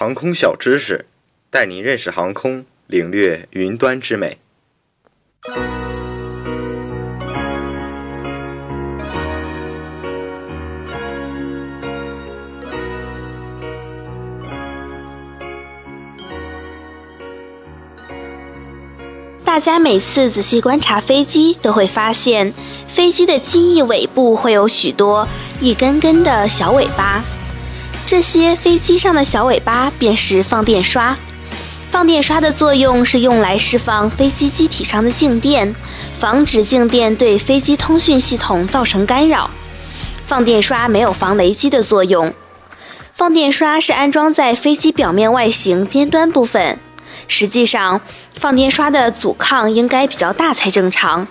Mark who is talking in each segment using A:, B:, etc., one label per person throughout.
A: 航空小知识，带您认识航空，领略云端之美。
B: 大家每次仔细观察飞机，都会发现飞机的机翼尾部会有许多一根根的小尾巴。这些飞机上的小尾巴便是放电刷。放电刷的作用是用来释放飞机机体上的静电，防止静电对飞机通讯系统造成干扰。放电刷没有防雷击的作用。放电刷是安装在飞机表面外形尖端部分。实际上，放电刷的阻抗应该比较大才正常，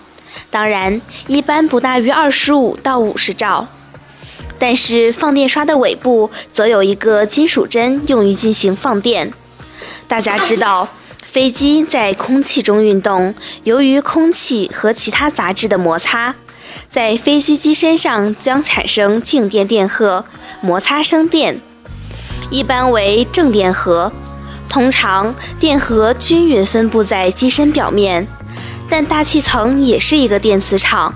B: 当然，一般不大于二十五到五十兆。但是，放电刷的尾部则有一个金属针，用于进行放电。大家知道，飞机在空气中运动，由于空气和其他杂质的摩擦，在飞机机身上将产生静电电荷，摩擦生电，一般为正电荷。通常电荷均匀分布在机身表面，但大气层也是一个电磁场。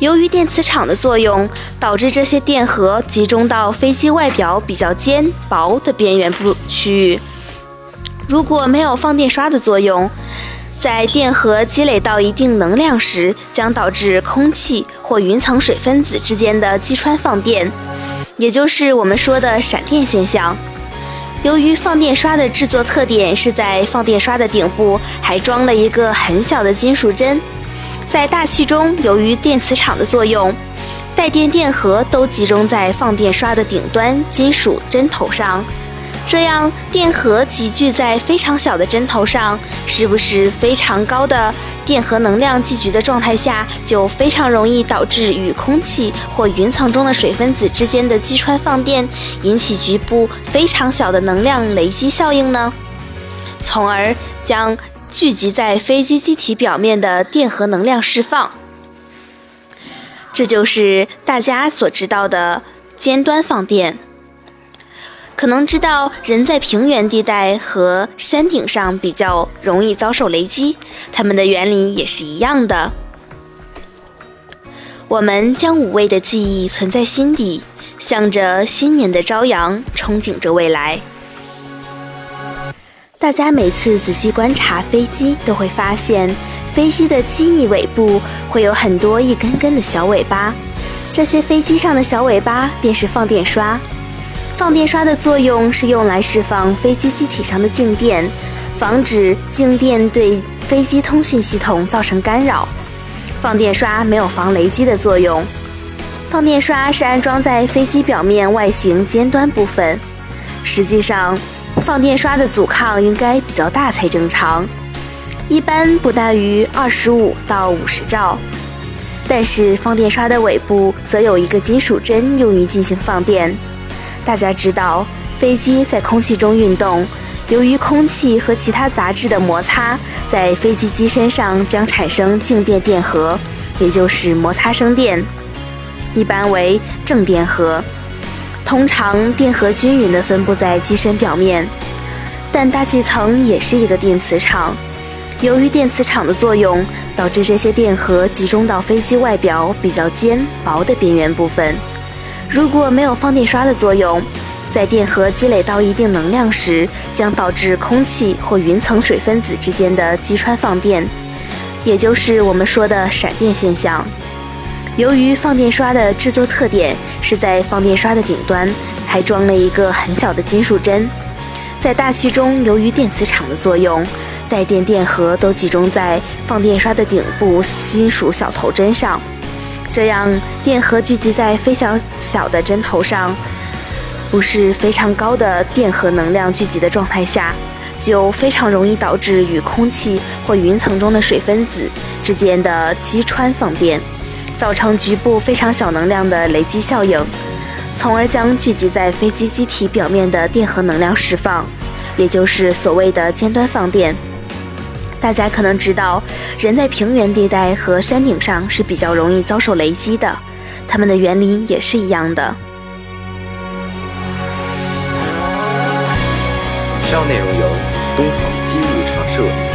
B: 由于电磁场的作用，导致这些电荷集中到飞机外表比较尖薄的边缘部区域。如果没有放电刷的作用，在电荷积累到一定能量时，将导致空气或云层水分子之间的击穿放电，也就是我们说的闪电现象。由于放电刷的制作特点是在放电刷的顶部还装了一个很小的金属针，在大气中，由于电磁场的作用，带电电荷都集中在放电刷的顶端金属针头上。这样，电荷集聚在非常小的针头上，是不是非常高的电荷能量聚集的状态下，就非常容易导致与空气或云层中的水分子之间的击穿放电，引起局部非常小的能量雷击效应呢？从而将聚集在飞机机体表面的电荷能量释放。这就是大家所知道的尖端放电。可能知道，人在平原地带和山顶上比较容易遭受雷击，它们的原理也是一样的。我们将五味的记忆存在心底，向着新年的朝阳，憧憬着未来。大家每次仔细观察飞机，都会发现，飞机的机翼尾部会有很多一根根的小尾巴，这些飞机上的小尾巴便是放电刷。放电刷的作用是用来释放飞机机体上的静电，防止静电对飞机通讯系统造成干扰。放电刷没有防雷击的作用。放电刷是安装在飞机表面外形尖端部分。实际上，放电刷的阻抗应该比较大才正常，一般不大于二十五到五十兆。但是，放电刷的尾部则有一个金属针，用于进行放电。大家知道，飞机在空气中运动，由于空气和其他杂质的摩擦，在飞机机身上将产生静电电荷，也就是摩擦生电，一般为正电荷。通常电荷均匀地分布在机身表面，但大气层也是一个电磁场。由于电磁场的作用，导致这些电荷集中到飞机外表比较尖薄的边缘部分。如果没有放电刷的作用，在电荷积累到一定能量时，将导致空气或云层水分子之间的击穿放电，也就是我们说的闪电现象。由于放电刷的制作特点是在放电刷的顶端还装了一个很小的金属针，在大气中，由于电磁场的作用，带电电荷都集中在放电刷的顶部金属小头针上。这样，电荷聚集在非小小的针头上，不是非常高的电荷能量聚集的状态下，就非常容易导致与空气或云层中的水分子之间的击穿放电，造成局部非常小能量的雷击效应，从而将聚集在飞机机体表面的电荷能量释放，也就是所谓的尖端放电。大家可能知道，人在平原地带和山顶上是比较容易遭受雷击的，它们的原理也是一样的。
A: 以上内容由东方机务茶社。